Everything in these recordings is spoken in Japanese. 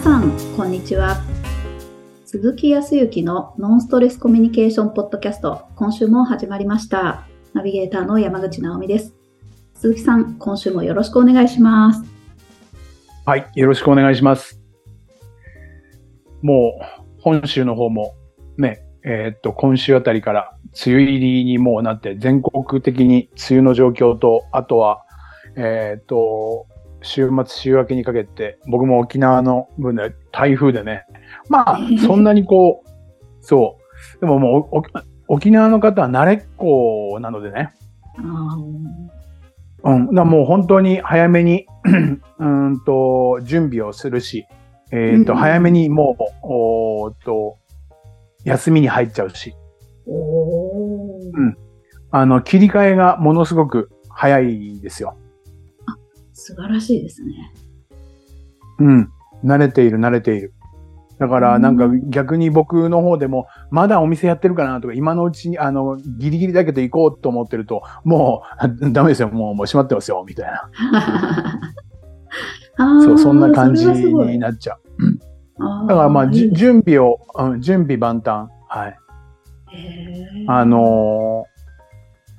さん、こんにちは。鈴木康之のノンストレスコミュニケーションポッドキャスト、今週も始まりました。ナビゲーターの山口直美です。鈴木さん、今週もよろしくお願いします。はい、よろしくお願いします。もう、本州の方も、ね、えーっと、今週あたりから梅雨入りにもうなって、全国的に梅雨の状況と、あとは、えーっと、週末、週明けにかけて、僕も沖縄の分で台風でね、まあ、そんなにこう、そう、でももうお、沖縄の方は慣れっこなのでね、あうん。だもう本当に早めに、うーんと、準備をするし、えっ、と、うん。うん早めにもう、おと、休みに入っちゃうし、ーおー。うん。あの、切り替えがものすごく早いですよ。素晴らしいですね。うん。慣れている、慣れている。だから、なんか逆に僕の方でも、まだお店やってるかなとか、今のうちに、あの、ギリギリだけど行こうと思ってると、もう、ダメですよ、もう、もう閉まってますよ、みたいな。そう、そんな感じになっちゃう。だからまあ、準備を、うん、準備万端。はい。あのー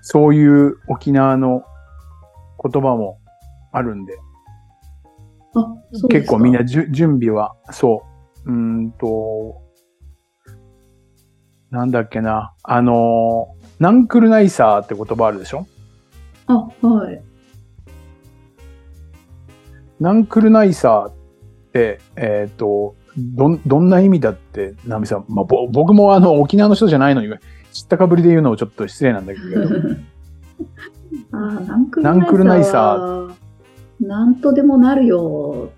そういう沖縄の言葉もあるんで、あそうですか。結構みんなじゅ準備は、そう、うーんと、なんだっけな、あのーナンクルナイサーって言葉あるでしょ？あ、はい。ナンクルナイサーって、えっ、と、どん、どんな意味だって、ナミさん、まあ、ぼ僕もあの、沖縄の人じゃないのに、知ったかぶりで言うのもちょっと失礼なんだけど、あナンクルナイサー。なんとでもなるよ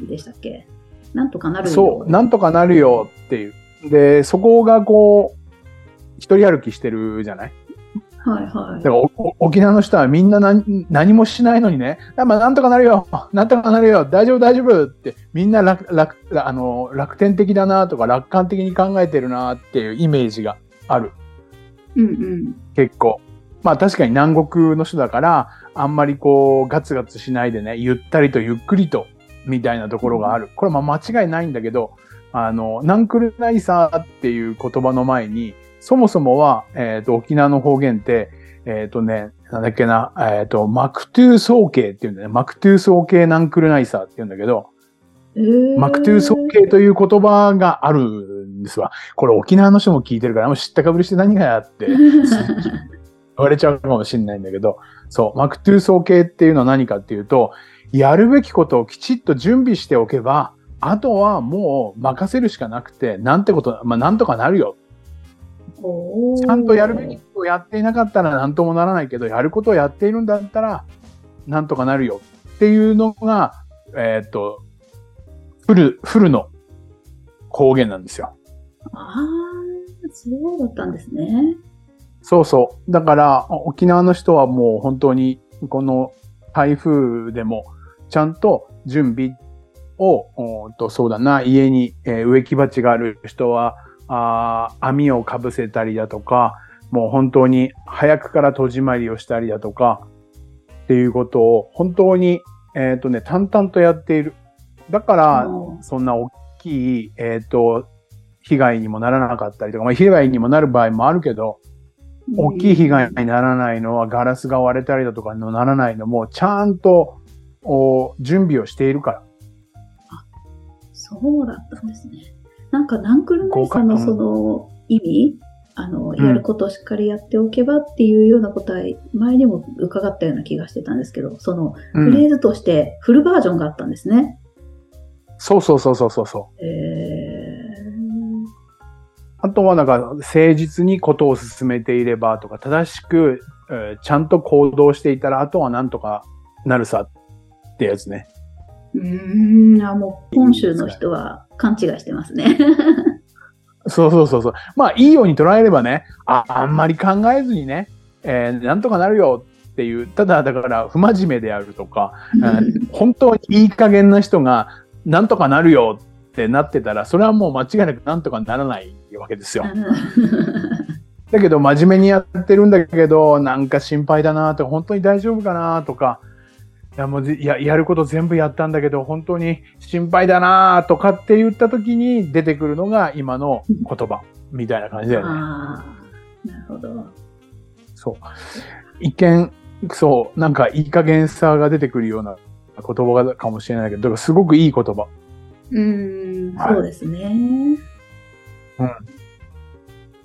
でしたっけ？なんとかなるよ。そう、なんとかなるよっていう。で、そこがこう、一人歩きしてるじゃない？はいはいだからおお沖縄の人はみんな何何もしないのにね、あまあ、なんとかなるよ、なんとかなるよ、大丈夫大丈夫って、みんな楽楽あの楽天的だなとか楽観的に考えてるなっていうイメージがある。うんうん。結構。まあ確かに南国の人だから、あんまりこうガツガツしないでね、ゆったりとゆっくりと、みたいなところがある。これはまあ間違いないんだけど、あの、ナンクルナイサーっていう言葉の前に、そもそもは、えっ、と、沖縄の方言って、えっ、とね、なんだっけな、えっ、と、マクトゥーソーケーっていうんだね。マクトゥーソーケーナンクルナイサーって言うんだけど、えーマクトゥーソーケーという言葉があるんですわ。これ沖縄の人も聞いてるから、もう知ったかぶりして何がやって。言われちゃうかもしれないんだけど、そう、マクトゥーソー系っていうのは何かっていうと、やるべきことをきちっと準備しておけば、あとはもう任せるしかなくて、なんてこと、まあなんとかなるよ。ちゃんとやるべきことをやっていなかったらなんともならないけど、やることをやっているんだったら、なんとかなるよっていうのが、えーっと、フル、フルの方言なんですよ。ああ、そうだったんですね。そうそう。だから、沖縄の人はもう本当に、この台風でも、ちゃんと準備を、とそうだな、家に、えー植木鉢がある人は、あー網をかぶせたりだとか、もう本当に早くから戸締まりをしたりだとか、っていうことを本当に、えっ、とね、淡々とやっている。だから、うんそんな大きい、えっ、と、被害にもならなかったりとか、まあ、被害にもなる場合もあるけど、大きい被害にならないのはガラスが割れたりだとかにならないのも、ちゃんとお準備をしているから。そうだったんですね。なんか、ナンクルナイサーのその意味、あの、んやることをしっかりやっておけばっていうようなことは、前にも伺ったような気がしてたんですけど、その、うんフレーズとしてフルバージョンがあったんですね。そうそうそうそうそうそう。えあとはなんか誠実にことを進めていればとか、正しく、えーちゃんと行動していたら、あとはなんとかなるさってやつね。ー、うーん、あ、もう本州の人は勘違いしてますね。そうそうそうそう。まあ、いいように捉えればね、ああんまり考えずにね、えーなんとかなるよっていう、ただだから不真面目であるとか、うん本当にいい加減な人が、なんとかなるよってなってたら、それはもう間違いなくなんとかならないわけですよ。だけど真面目にやってるんだけど、なんか心配だなとか、本当に大丈夫かなとか、や、もうぜや、やること全部やったんだけど、本当に心配だなとかって言った時に出てくるのが今の言葉、みたいな感じだよね。ああ、なるほど。そう。一見、そう、なんかいい加減さが出てくるような言葉かもしれないけど、だからすごくいい言葉。うーん、はいそうですね。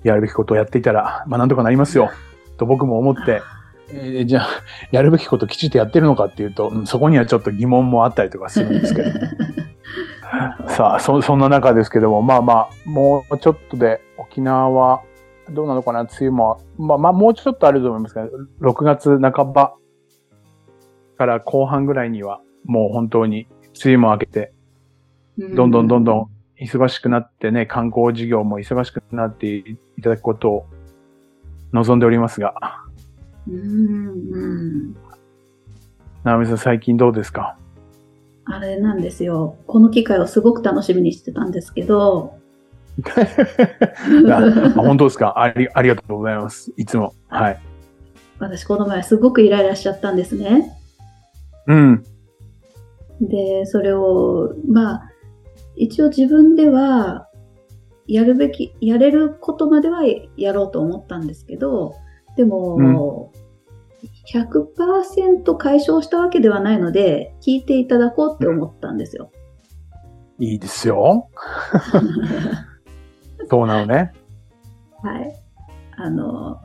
やるべきことをやっていたら、まあなんとかなりますよ。と僕も思って、えーじゃあ、やるべきこときちっとやってるのかっていうと、うんそこにはちょっと疑問もあったりとかするんですけど。さあ、そ、そんな中ですけども、まあまあ、もうちょっとで沖縄は、どうなのかな、梅雨も、まあまあ、もうちょっとあると思いますけど、6月半ばから後半ぐらいには、もう本当に梅雨も明けて、どんどんどんどん忙しくなってね、観光事業も忙しくなっていただくことを望んでおりますが、うん。うん。直美さん最近どうですか？あれなんですよ。この機会をすごく楽しみにしてたんですけど、あ本当ですか？ありありがとうございます。いつも。はい。私この前すごくイライラしちゃったんですね。うん。で、それを、まあ、一応自分では、やるべき、やれることまではやろうと思ったんですけど、でも、100%解消したわけではないので、聞いていただこうって思ったんですよ。いいですよ。そうなのね。はい。あの、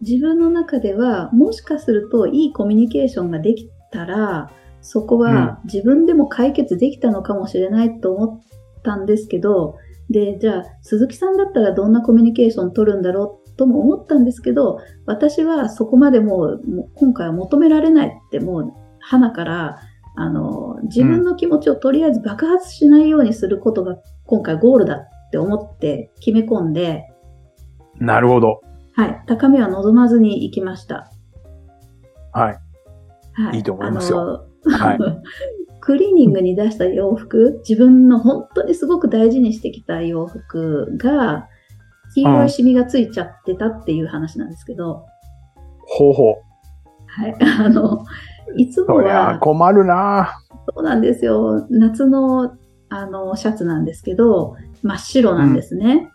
自分の中では、もしかするといいコミュニケーションができたら、そこは自分でも解決できたのかもしれないと思ったんですけど、で、じゃあ、鈴木さんだったらどんなコミュニケーション取るんだろうとも思ったんですけど、私はそこまでもう、もう今回は求められないってもう、花から、あの、自分の気持ちをとりあえず爆発しないようにすることが今回ゴールだって思って決め込んで、なるほど。はい。高みは望まずに行きました。はい。はい。いいと思いますよ。はい。クリーニングに出した洋服、自分の本当にすごく大事にしてきた洋服が、黄色いシミがついちゃってたっていう話なんですけど、ほうほう。はい。あの、いつもは、困るなそうなんですよ。夏の、あの、シャツなんですけど、真っ白なんですね。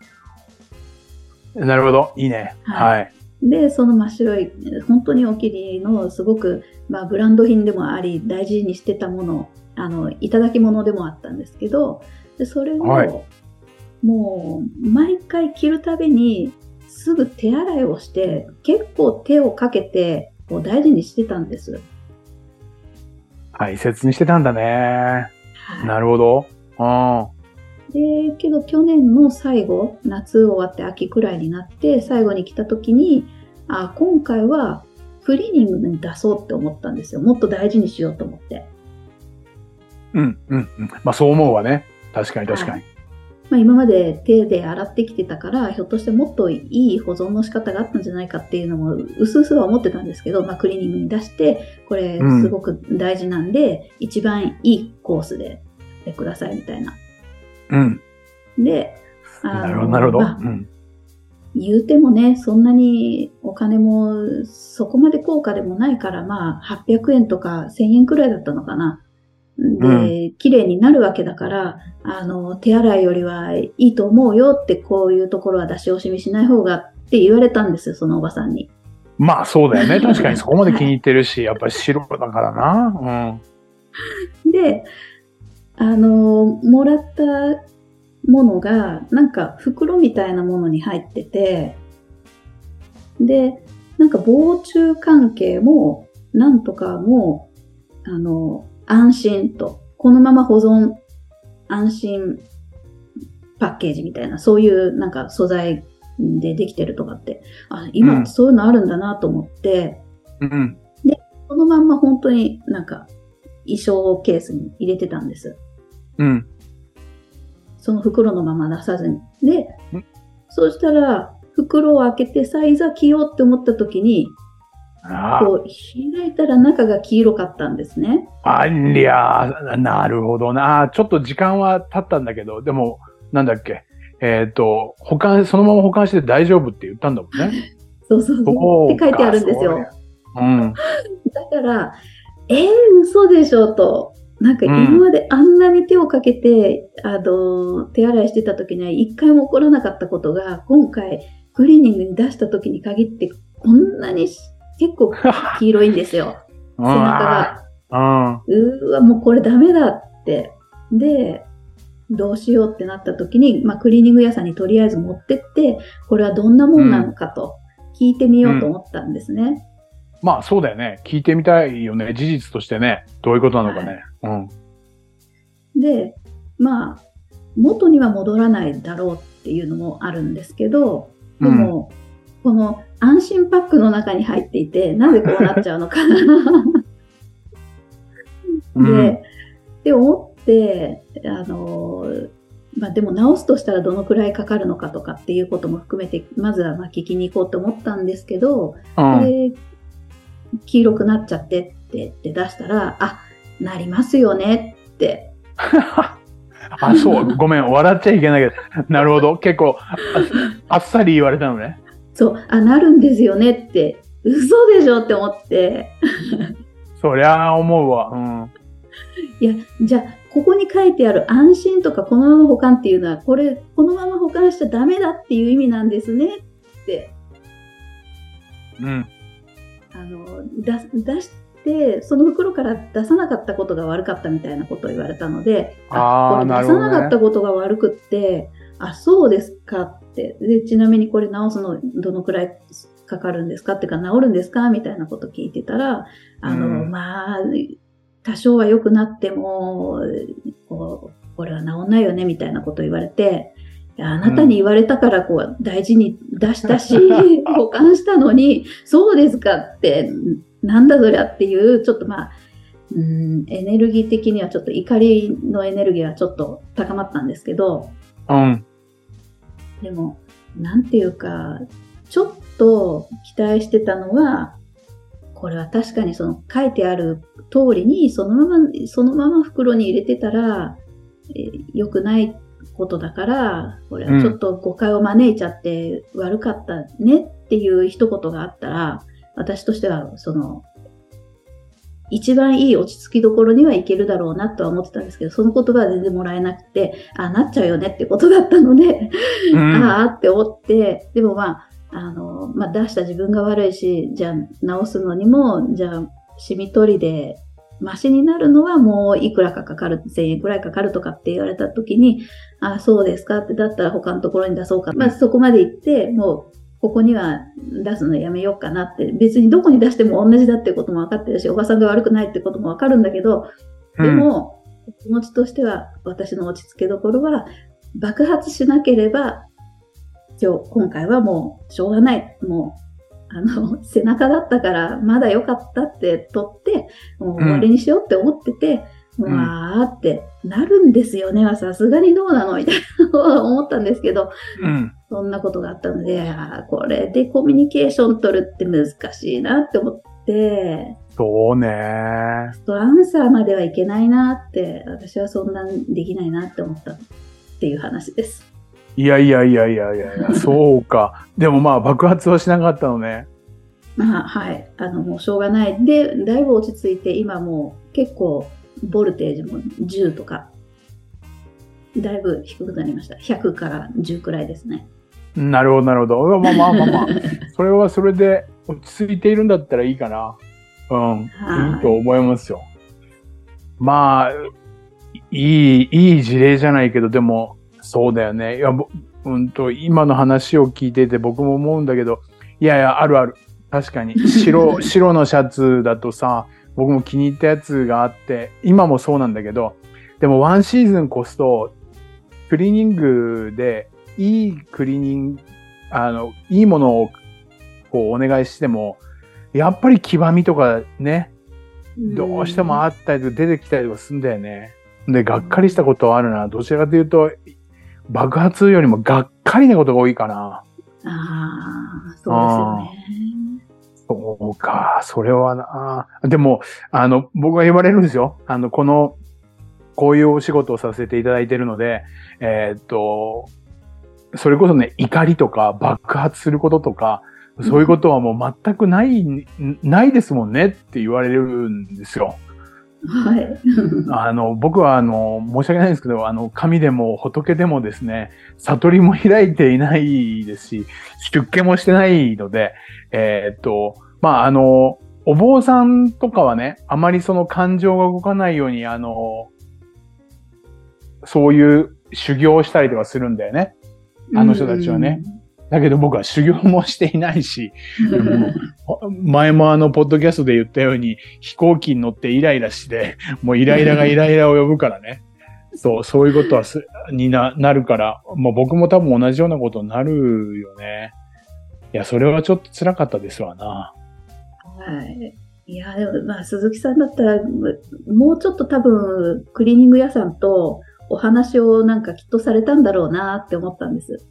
なるほど。いいね。ははい。で、その真っ白い、本当にお気に入りのすごく、まあ、ブランド品でもあり、大事にしてたもの、あの、いただき物でもあったんですけど、でそれを、はいもう、毎回着るたびに、すぐ手洗いをして、結構手をかけて、こう大事にしてたんです。大切にしてたんだね。はいなるほど。うん。で、けど去年の最後、夏終わって秋くらいになって、最後に来た時に、あ、今回はクリーニングに出そうって思ったんですよ。もっと大事にしようと思って。うん、うん、うん。まあそう思うわね。確かに確かに。まあ、今まで手で洗ってきてたから、ひょっとしてもっといい保存の仕方があったんじゃないかっていうのも、うすうすは思ってたんですけど、まあ、クリーニングに出して、これうんすごく大事なんで、一番いいコースでやってくださいみたいな。うん。で、あのなるほど、なるほど。まあうん。言うてもね、そんなにお金もそこまで高価でもないから、まあ、800円とか1000円くらいだったのかな。で、綺麗になるわけだから、あの、手洗いよりはいいと思うよって、こういうところは出し惜しみしない方がって言われたんですよ、そのおばさんに。まあそうだよね。確かにそこまで気に入ってるし、やっぱり白だからな。で、あの、もらったものが、なんか袋みたいなものに入ってて、で、なんか防虫関係も、なんとかも、あの、安心と、このまま保存、安心パッケージみたいな、そういうなんか素材でできてるとかって、あ、今そういうのあるんだなと思って、うん。うん。そのまんま本当になんか衣装ケースに入れてたんです。うん。その袋のまま出さずに。でん、そうしたら、袋を開けてさ、いざ着ようって思った時に、あこう、開いたら中が黄色かったんですね。あ、ありゃあ、なるほどな。ちょっと時間は経ったんだけど、でも、なんだっけ。えっ、と、保管、そのまま保管して大丈夫って言ったんだもんね。そうそうそう。って書いてあるんですよ。うん。だから、えー、嘘でしょと。なんか今まであんなに手をかけて、うん、あの、手洗いしてた時には一回も起こらなかったことが、今回クリーニングに出した時に限って、こんなに結構 黄色いんですよ。背中が。うわ、もうこれダメだって。で、どうしようってなった時に、まあ、クリーニング屋さんにとりあえず持ってって、これはどんなもんなのかと聞いてみようと思ったんですね。うんまあそうだよね。聞いてみたいよね。事実としてね。どういうことなのかね。はい、うん。で、まあ、元には戻らないだろうっていうのもあるんですけど、でも、うん、この安心パックの中に入っていて、なぜこうなっちゃうのかな。で、うん、で思って、あの、まあ、でも直すとしたらどのくらいかかるのかとかっていうことも含めて、まずはまあ聞きに行こうと思ったんですけど、うん、で黄色くなっちゃってってって出したら、あ、なりますよねって。あ、そう、ごめん、笑っちゃいけないけど、なるほど、結構あっさり言われたのね。そう、あ、なるんですよねって、嘘でしょって思って。そりゃあ思うわ。うん。いや、じゃあ、ここに書いてある安心とかこのまま保管っていうのは、これ、このまま保管しちゃダメだっていう意味なんですねって。うん。あの出して、その袋から出さなかったことが悪かったみたいなことを言われたので、あこれ出さなかったことが悪くって、あ、そうですかって。で、ちなみにこれ直すのどのくらいかかるんですかってか治るんですかみたいなこと聞いてたら、あの、うん、まあ、多少は良くなっても、こう、これは治んないよねみたいなこと言われて、あなたに言われたからこう大事に出したし、保管したのに、そうですかって、なんだそりゃっていう、ちょっとまあ、うん、エネルギー的にはちょっと怒りのエネルギーはちょっと高まったんですけど、うん。でも、なんていうか、ちょっと期待してたのは、これは確かにその書いてある通りに、そのまま、そのまま袋に入れてたら、えー、良くないことだから、これはちょっと誤解を招いちゃって悪かったねっていう一言があったら、私としては、その、一番いい落ち着きどころにはいけるだろうなとは思ってたんですけど、その言葉は全然もらえなくて、あ、なっちゃうよねってことだったので、うん、ああって思って、でもまあ、あの、まあ、出した自分が悪いし、じゃあ直すのにも、じゃあ、染み取りでマシになるのはもういくらかかかる、1000円くらいかかるとかって言われた時に、あ、そうですかって、だったら他のところに出そうか。まあそこまで行って、もうここには出すのやめようかなって、別にどこに出しても同じだってことも分かってるし、おばさんが悪くないってことも分かるんだけど、でも、うん、気持ちとしては私の落ち着けどころは、爆発しなければ、今日、今回はもうしょうがない。もうあの、背中だったからまだ良かったって取って、もう終わりにしようって思ってて、うん、わーってなるんですよね。はさすがにどうなのみたいな思ったんですけど、うん、そんなことがあったので、これでコミュニケーション取るって難しいなって思って、そうね。アンサーまではいけないなって、私はそんなできないなって思ったっていう話です。いやいやいやいやいやいや、そうか。でもまあ爆発はしなかったのね。まあはい。あの、もうしょうがない。で、だいぶ落ち着いて、今もう結構ボルテージも10とか、だいぶ低くなりました。100から10くらいですね。なるほど、なるほど。まあまあまあまあ、それはそれで落ち着いているんだったらいいかな。うん。いいと思いますよ。まあ、いい、いい事例じゃないけど、でも、そうだよね。いや、うんと、今の話を聞いてて僕も思うんだけど、いやいや、あるある。確かに。白、白のシャツだとさ、僕も気に入ったやつがあって、今もそうなんだけど、でもワンシーズン越すと、クリーニングで、いいクリーニング、あの、いいものをこうお願いしても、やっぱり黄ばみとかね、どうしてもあったりとか出てきたりとかするんだよね。で、がっかりしたことはあるな。どちらかというと、爆発よりもがっかりなことが多いかな。ああ、そうですよね。そうか、それはな。でも、あの、僕は言われるんですよ。あの、この、こういうお仕事をさせていただいているので、えー、っと、それこそね、怒りとか爆発することとか、そういうことはもう全くない、ないですもんねって言われるんですよ。はい。あの、僕はあの、申し訳ないんですけど、あの、神でも仏でもですね、悟りも開いていないですし、出家もしてないので、えーっと、まあ、あの、お坊さんとかはね、あまりその感情が動かないように、あの、そういう修行をしたりとかするんだよね。あの人たちはね。だけど僕は修行もしていないし、前もあの、ポッドキャストで言ったように、飛行機に乗ってイライラして、もうイライラがイライラを呼ぶからね。そう、そういうことはす、にな、なるから、もう僕も多分同じようなことになるよね。いや、それはちょっと辛かったですわな。はい。いや、でも、まあ、鈴木さんだったら、もうちょっと多分、クリーニング屋さんとお話をなんかきっとされたんだろうなって思ったんです。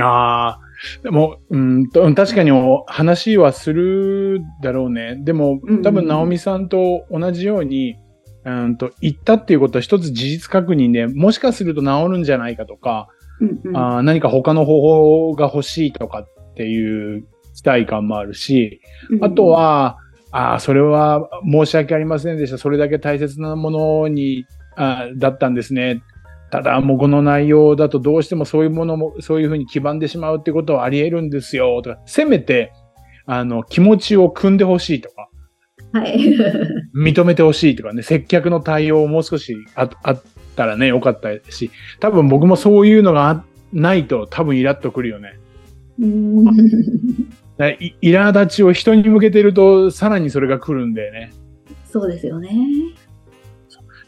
ああ、でも、うんと、確かにお話はするだろうね。でも多分、直美さんと同じように、うんと、言ったっていうことは一つ事実確認で、もしかすると治るんじゃないかとか、うんうん。あー何か他の方法が欲しいとかっていう期待感もあるし、うんあと、は、ああ、それは申し訳ありませんでした。それだけ大切なものに、あーだったんですね。ただ、もうこの内容だとどうしてもそういうものも、そういうふうに黄ばんでしまうってことはあり得るんですよ。とか、せめて、あの、気持ちを組んでほしいとか、はい。認めてほしいとかね、接客の対応をもう少しああったらね、よかったし、多分僕もそういうのがあないと多分イラッとくるよね。い苛立ちを人に向けてると、さらにそれが来るんだよね。そうですよね。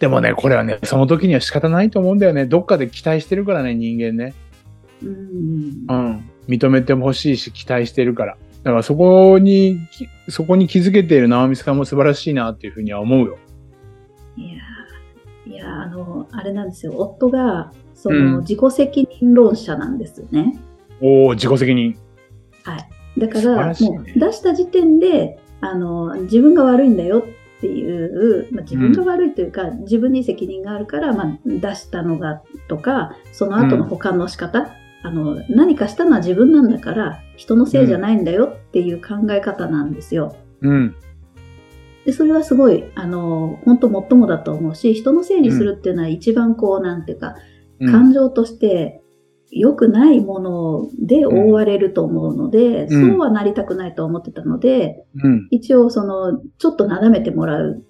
でもね、これはね、その時には仕方ないと思うんだよね。どっかで期待してるからね、人間ね。うんうん。認めてほしいし、期待してるから。だからそこに、きそこに気づけている直美さんも素晴らしいなっていうふうには思うよ。いやー、いやーあの、あれなんですよ。夫が、そうんの、自己責任論者なんですよね。おお自己責任。はい。だから、ねもう出した時点で、あの、自分が悪いんだよっていう、まあ、自分が悪いというか、自分に責任があるから、まあ、出したのがとか、その後の保管の仕方、あの、何かしたのは自分なんだから、人のせいじゃないんだよっていう考え方なんですよ。うん。で、それはすごい、あの、本当もっともだと思うし、人のせいにするっていうのは一番こう、なんていうか、うん感情として良くないもので覆われると思うので、うんそうはなりたくないと思ってたので、うん。一応その、ちょっとなだめてもらう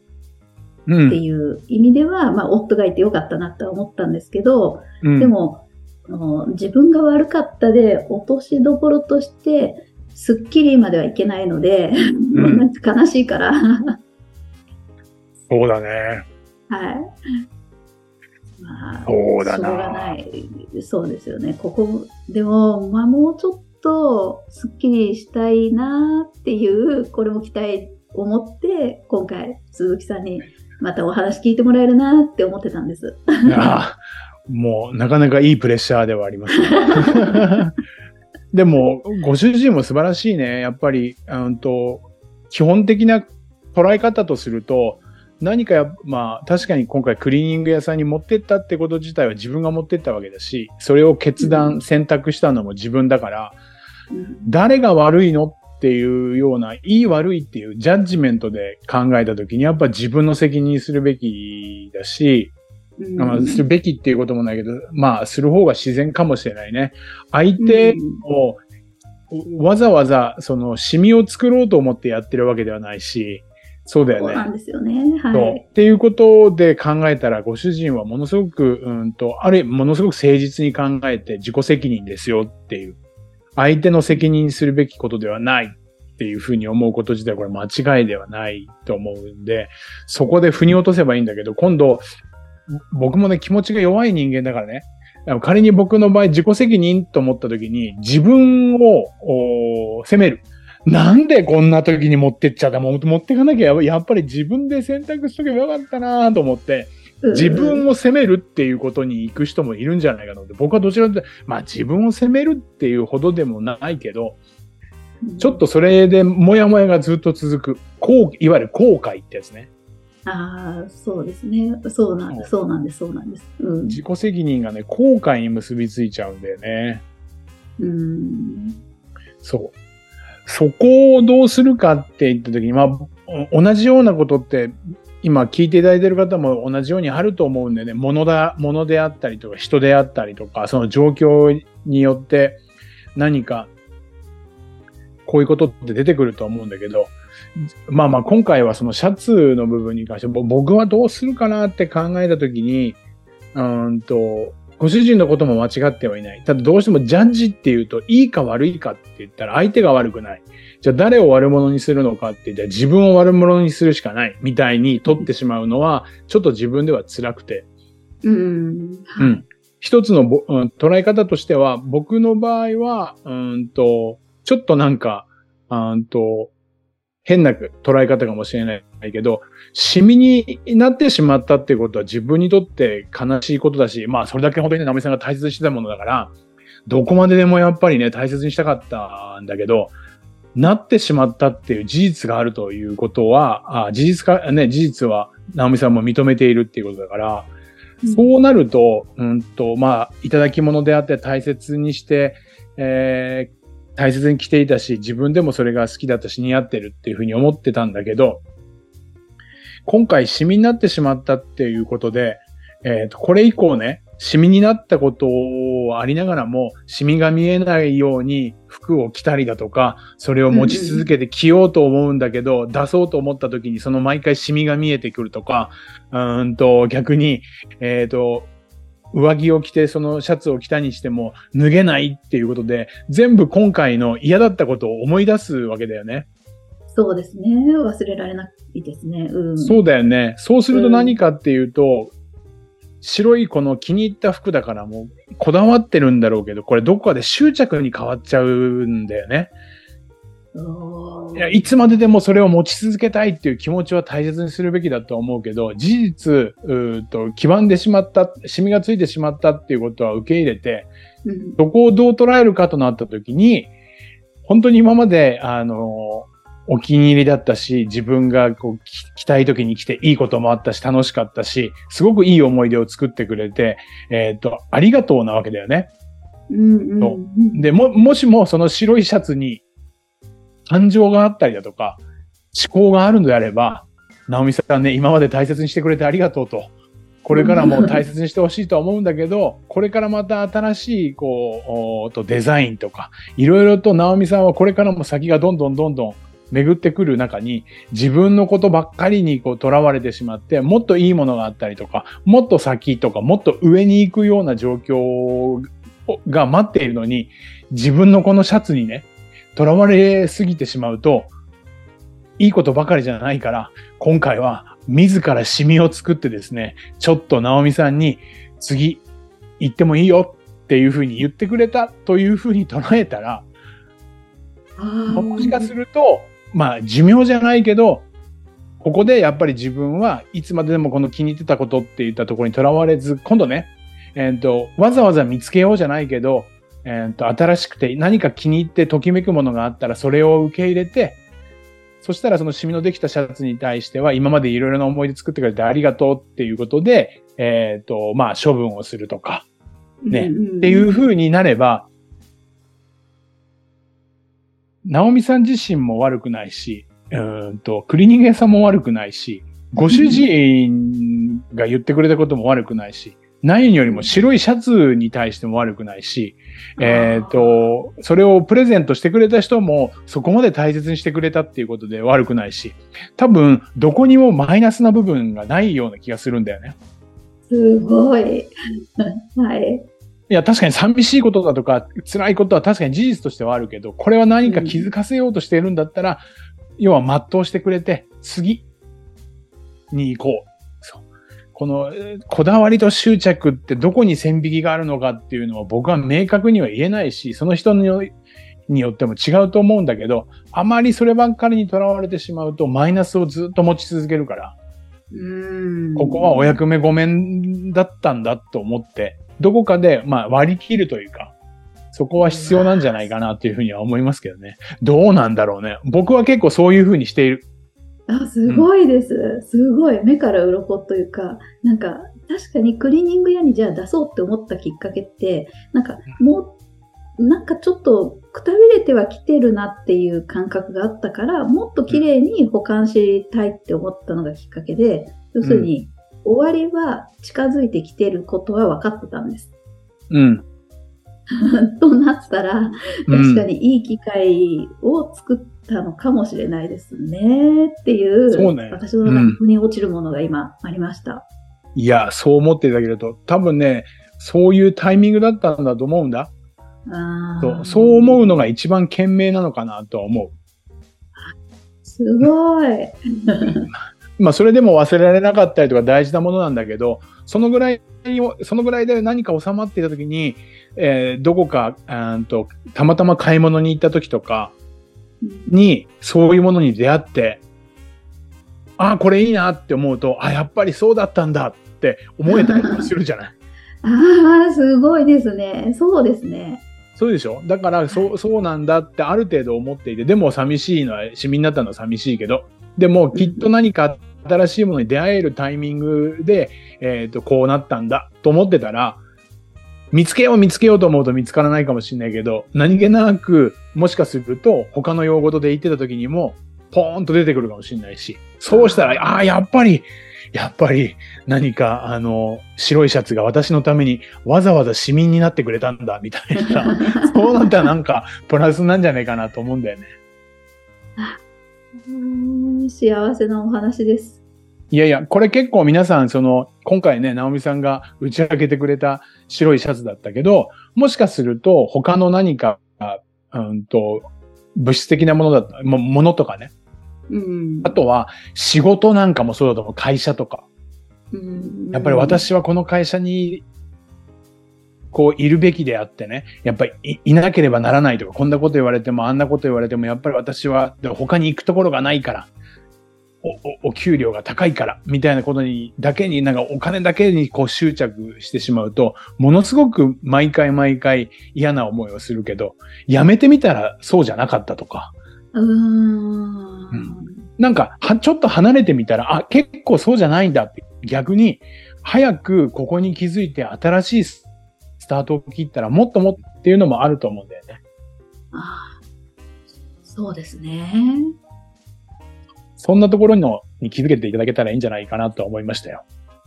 うん。っていう意味では、まあ、夫がいてよかったなとは思ったんですけど、うんで、も、自分が悪かったで落としどころとして、スッキリまではいけないので、悲しいから、はそうだね。い。まあ、そうだしょうがな。ない。そうですよね。ここ、でも、まあ、もうちょっと、すっきりしたいなっていう、これも期待を持って、今回、鈴木さんにまたお話聞いてもらえるなって思ってたんです。いやもう、なかなかいいプレッシャーではあります、ね。でも、ご主人も素晴らしいね。やっぱり、うんと、基本的な捉え方とすると、何かや、まあ、確かに今回クリーニング屋さんに持ってったってこと自体は自分が持ってったわけだし、それを決う断、ん。選択したのも自分だから、うん誰が悪いのっていうような、いい悪いっていうジャッジメントで考えたときに、やっぱ自分の責任にするべきだし、うん。まあ、するべきっていうこともないけど、まあ、する方が自然かもしれないね。相手を、わざわざ、その、シミを作ろうと思ってやってるわけではないし、そうだよね。そうなんですよね。はい。っていうことで考えたら、ご主人はものすごく、うんと、ある、ものすごく誠実に考えて自己責任ですよっていう。相手の責任にするべきことではないっていうふうに思うこと自体、これ間違いではないと思うんで、そこで腑に落とせばいいんだけど、今度、僕もね、気持ちが弱い人間だからね、仮に僕の場合自己責任と思った時に自分をお責める。なんでこんな時に持ってっちゃった？も持ってかなきゃややっぱり自分で選択しとけばよかったなと思って、自分を責めるっていうことに行く人もいるんじゃないかなって。僕はどちらかというと、まあ自分を責めるっていうほどでもないけど、ちょっとそれでもやもやがずっと続く。こう、いわゆる後悔ってやつね。ああ、そうですね。そうなんです。そうなんです。そうなんです。うん。自己責任がね、後悔に結びついちゃうんだよね。うん。そう。そこをどうするかって言った時に、まあ、同じようなことって、今聞いていただいている方も同じようにあると思うんでね、物だ、物であったりとか人であったりとか、その状況によって何かこういうことって出てくると思うんだけど、まあまあ今回はそのシャツの部分に関して僕はどうするかなって考えたときに、うんと、ご主人のことも間違ってはいない。ただどうしてもジャッジっていうと、いいか悪いかって言ったら相手が悪くない。じゃあ誰を悪者にするのかって言ったら自分を悪者にするしかないみたいに取ってしまうのは、ちょっと自分では辛くて。うん。う。ん。一つのぼ、うん捉え方としては、僕の場合は、うーんと、ちょっとなんか、うーんと、変な捉え方かもしれないけど、シミになってしまったっていうことは自分にとって悲しいことだし、まあそれだけ本当にね、ナミさんが大切にしてたものだから、どこまででもやっぱりね、大切にしたかったんだけど、なってしまったっていう事実があるということは、あ事実か、ね、事実は、ナオミさんも認めているっていうことだから、そうなると、うんと、まあ、いただき物であって大切にして、えー大切に着ていたし、自分でもそれが好きだったし似合ってるっていうふうに思ってたんだけど、今回シミになってしまったっていうことで、えっ、と、これ以降ね、シミになったことをありながらも、シミが見えないように服を着たりだとか、それを持ち続けて着ようと思うんだけど、出そうと思った時にその毎回シミが見えてくるとか、うーんと逆に、えっ、と、上着を着てそのシャツを着たにしても脱げないっていうことで、全部今回の嫌だったことを思い出すわけだよね。そうですね。忘れられないですね。うん。そうだよね。そうすると何かっていうと、白いこの気に入った服だからもうこだわってるんだろうけど、これどこかで執着に変わっちゃうんだよね。いやいつまででもそれを持ち続けたいっていう気持ちは大切にするべきだと思うけど、事実、うーと黄ばんでしまった、シミがついてしまったっていうことは受け入れて、うんそこをどう捉えるかとなったときに、本当に今まで、あの、お気に入りだったし、自分がこうき着たい時に来ていいこともあったし、楽しかったし、すごくいい思い出を作ってくれて、えっ、と、ありがとうなわけだよね。うんうんうん。で、も、もしもその白いシャツに感情があったりだとか、思考があるのであれば、ナオミさんね、今まで大切にしてくれてありがとうと。これからも大切にしてほしいとは思うんだけど、これからまた新しい、こう、とデザインとか、いろいろとナオミさんはこれからも先がどんどんどんどん巡ってくる中に、自分のことばっかりにこう囚われてしまって、もっといいものがあったりとか、もっと先とか、もっと上に行くような状況が待っているのに、自分のこのシャツにね、囚われすぎてしまうと、いいことばかりじゃないから、今回は自らシミを作ってですね、ちょっとナオミさんに次行ってもいいよっていうふうに言ってくれたというふうに捉えたら、もしかすると、まあ寿命じゃないけど、ここでやっぱり自分はいつまででもこの気に入ってたことって言ったところにとらわれず、今度ね、えっ、と、わざわざ見つけようじゃないけど、えっ、と、新しくて何か気に入ってときめくものがあったらそれを受け入れて、そしたらそのシミのできたシャツに対しては今までいろいろな思い出作ってくれてありがとうっていうことで、えっ、と、まあ処分をするとか、ねんんん。っていう風になれば、ナオミさん自身も悪くないし、うーんと、クリーニング屋さんも悪くないし、ご主人が言ってくれたことも悪くないし、何よりも白いシャツに対しても悪くないし、えっ、と、それをプレゼントしてくれた人もそこまで大切にしてくれたっていうことで悪くないし、多分どこにもマイナスな部分がないような気がするんだよね。すごい。はい。いや、確かに寂しいことだとか、辛いことは確かに事実としてはあるけど、これは何か気づかせようとしているんだったら、要は全うしてくれて、次に行こう。この、えーこだわりと執着ってどこに線引きがあるのかっていうのは僕は明確には言えないし、その人によによっても違うと思うんだけど、あまりそればっかりにとらわれてしまうと、マイナスをずっと持ち続けるから、うんここはお役目ごめんだったんだと思って、どこかで、まあ、割り切るというか、そこは必要なんじゃないかなというふうには思いますけどね。どうなんだろうね。僕は結構そういうふうにしている。あ、すごいです。すごい。目から鱗というか、なんか、確かにクリーニング屋にじゃあ出そうって思ったきっかけって、なんか、もう、なんかちょっとくたびれてはきてるなっていう感覚があったから、もっと綺麗に保管したいって思ったのがきっかけで、要するに、終わりは近づいてきてることは分かってたんです。うん。となったら、うん確かにいい機会を作ったのかもしれないですねっていう、そうね私の中に落ちるものが今ありました。いや、そう思っていただけると、多分ね、そういうタイミングだったんだと思うんだ。そうそう思うのが一番賢明なのかなとは思う。すごい。まあ、それでも忘れられなかったりとか大事なものなんだけど、そのぐらいを、そのぐらいで何か収まっていた時に、えーどこか、うーんと、たまたま買い物に行った時とかに、そういうものに出会って、ああ、これいいなって思うと、あやっぱりそうだったんだって思えたりするじゃない？ああ、すごいですね。そうですね。そうでしょ？だから、そう、そうなんだってある程度思っていて、でも寂しいのは、市民になったのは寂しいけど、でもきっと何か新しいものに出会えるタイミングで、えっ、と、こうなったんだと思ってたら、見つけよう見つけようと思うと見つからないかもしれないけど、何気なく、もしかすると他の用語とで言ってた時にも、ポーンと出てくるかもしれないし、そうしたら、ああー、やっぱり、やっぱり何か、あの、白いシャツが私のためにわざわざ市民になってくれたんだ、みたいな。そうなったらなんかプラスなんじゃないかなと思うんだよね。幸せなお話です。いやいや、これ結構皆さん、その、今回ね、直美さんが打ち明けてくれた白いシャツだったけど、もしかすると他の何か、うんと、物質的なものだった、もものとかね。うんあとは仕事なんかもそうだと思う。会社とか。うんやっぱり私はこの会社に、こういるべきであってね、やっぱりいいなければならないとか、こんなこと言われても、あんなこと言われても、やっぱり私は他に行くところがないから、お、お、お給料が高いから、みたいなことに、だけに、なんかお金だけにこう執着してしまうと、ものすごく毎回毎回嫌な思いをするけど、やめてみたらそうじゃなかったとか、うーん。なんか、は、ちょっと離れてみたら、あ、結構そうじゃないんだって、逆に、早くここに気づいて新しいタートを切ったら、もっともっていうのもあると思うんだよね。あーそうですね。そんなところのに気づけていただけたらいいんじゃないかなと思いましたよ。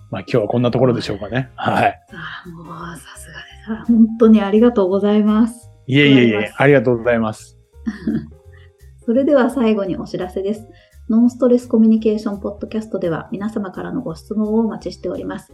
まあ今日はこんなところでしょうかね。はい。あーもうさすがです。あ本当にありがとうございます。いえいえいえありがとうございます。それでは最後にお知らせです。ノンストレスコミュニケーションポッドキャストでは皆様からのご質問をお待ちしております。